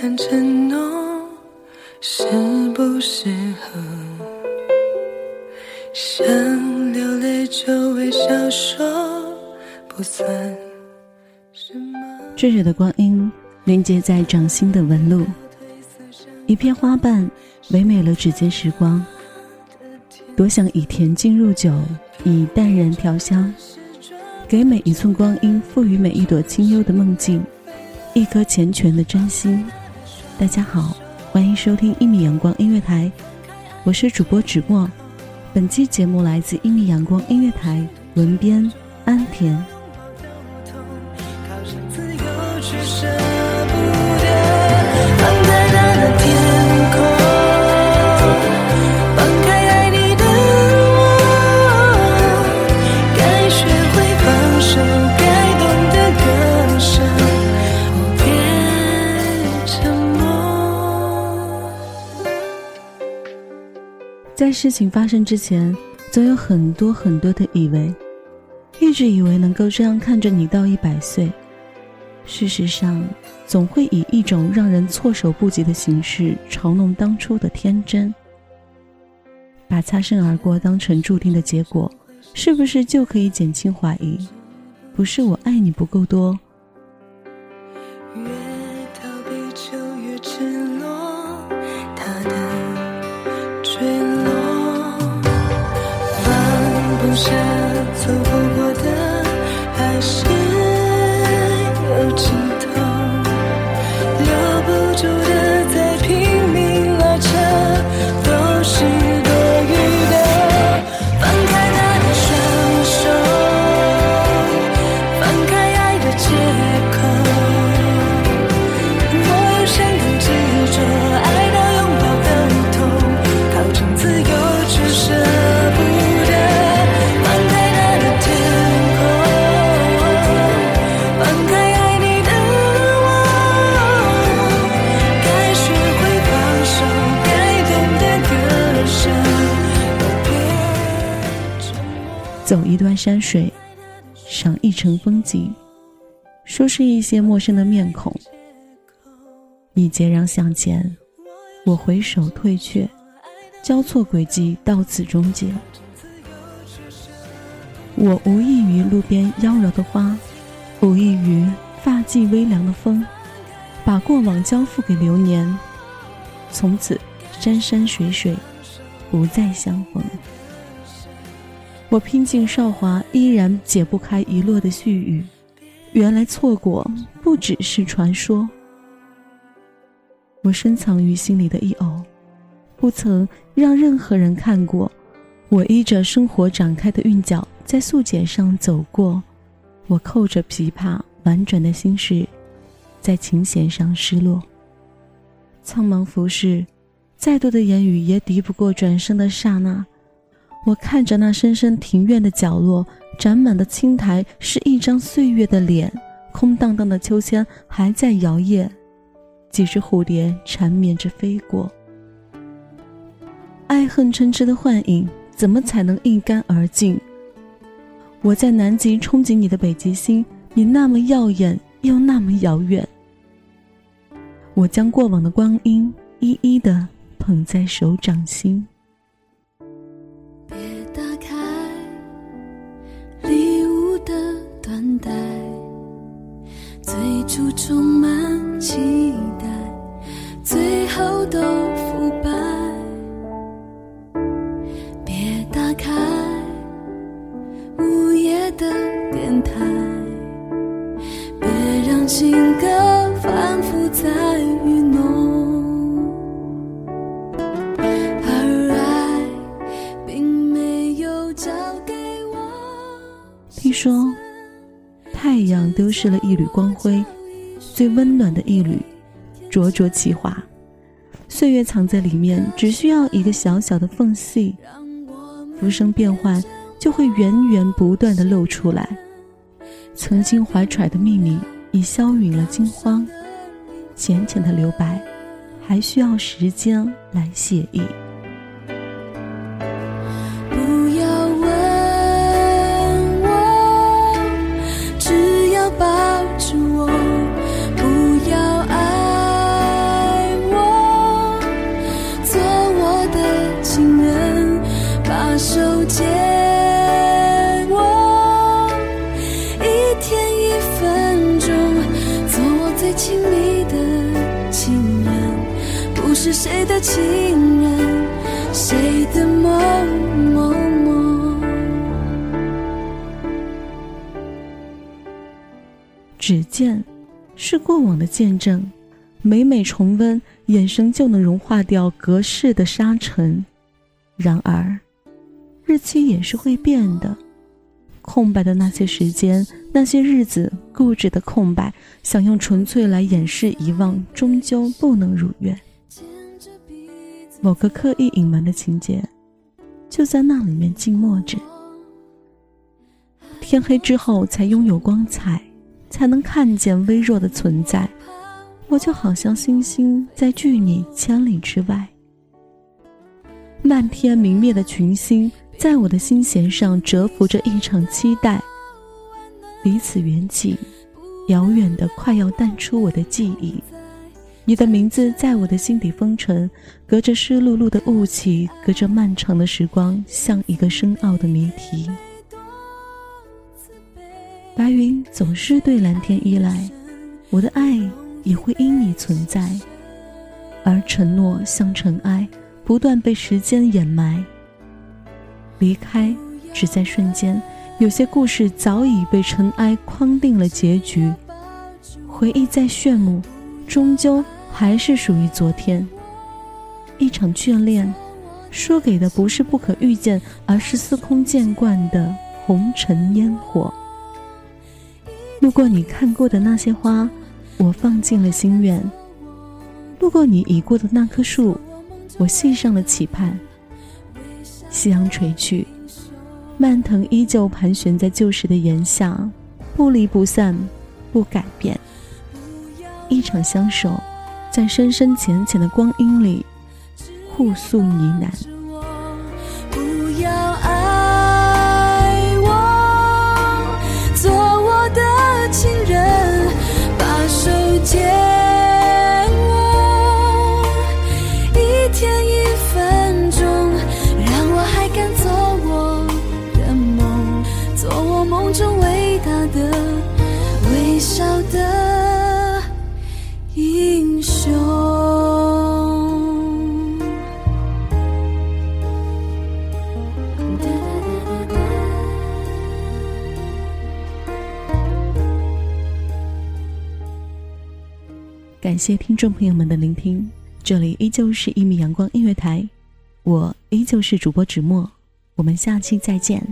谈承诺，适不适合？想流泪就微笑说，不算什么。炙热的光阴凝结在掌心的纹路，一片花瓣唯美了指尖时光。多想以甜浸入酒，以淡然调香，给每一寸光阴赋予每一朵清幽的梦境，一颗缱绻的真心。大家好，欢迎收听一米阳光音乐台，我是主播芷墨。本期节目来自一米阳光音乐台，文编安田。靠向自由却在事情发生之前，总有很多很多的以为，一直以为能够这样看着你到一百岁。事实上，总会以一种让人措手不及的形式嘲弄当初的天真。把擦身而过当成注定的结果，是不是就可以减轻怀疑？不是我爱你不够多，段山水，赏一程风景，熟识一些陌生的面孔。你截然向前，我回首退却，交错轨迹到此终结。我无异于路边妖娆的花，无异于发髻微凉的风，把过往交付给流年，从此山山水水不再相逢。我拼尽韶华，依然解不开遗落的絮语。原来错过不只是传说。我深藏于心里的一偶，不曾让任何人看过。我依着生活展开的韵脚，在素简上走过。我扣着琵琶，婉转的心事，在琴弦上失落。苍茫浮世，再多的言语也抵不过转身的刹那。我看着那深深庭院的角落，展满的青苔是一张岁月的脸，空荡荡的秋千还在摇曳，几只蝴蝶缠绵着飞过。爱恨嗔痴的幻影，怎么才能一干而尽？我在南极憧憬你的北极星，你那么耀眼又那么遥远。我将过往的光阴一一的捧在手掌心。开午夜的电台，别让情歌反复在愚弄。而爱并没有交给我。听说。太阳丢失了一缕光辉，最温暖的一缕，灼灼其华。岁月藏在里面，只需要一个小小的缝隙，浮生变幻就会源源不断的露出来。曾经怀揣的秘密已消陨了惊慌，浅浅的留白，还需要时间来写意。的情人，谁的某某某？只见是过往的见证，每每重温，眼神就能融化掉隔世的沙尘。然而，日期也是会变的，空白的那些时间，那些日子，固执的空白，想用纯粹来掩饰遗忘，终究不能如愿。某个刻意隐瞒的情节，就在那里面静默着。天黑之后才拥有光彩，才能看见微弱的存在。我就好像星星在距你千里之外。漫天明灭的群星，在我的心弦上蛰伏着一场期待。彼此缘起，遥远的快要淡出我的记忆。你的名字在我的心底封存，隔着湿漉漉的雾气，隔着漫长的时光，像一个深奥的谜题。白云总是对蓝天依赖，我的爱也会因你存在，而承诺像尘埃，不断被时间掩埋。离开只在瞬间，有些故事早已被尘埃框定了结局，回忆再炫目，终究。还是属于昨天。一场眷恋，输给的不是不可预见，而是司空见惯的红尘烟火。路过你看过的那些花，我放进了心愿；路过你已过的那棵树，我系上了期盼。夕阳垂去，蔓藤依旧盘旋在旧时的檐下，不离不散，不改变。一场相守。在深深浅浅的光阴里，互诉呢喃。感谢听众朋友们的聆听，这里依旧是一米阳光音乐台，我依旧是主播芷墨，我们下期再见。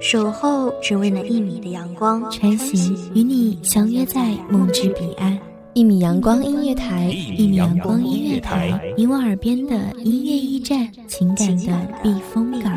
守候只为那一米的阳光，穿行与你相约在梦之彼岸。一米阳光音乐台，一米阳光音乐台，你我耳边的音乐驿站，情感的避风港。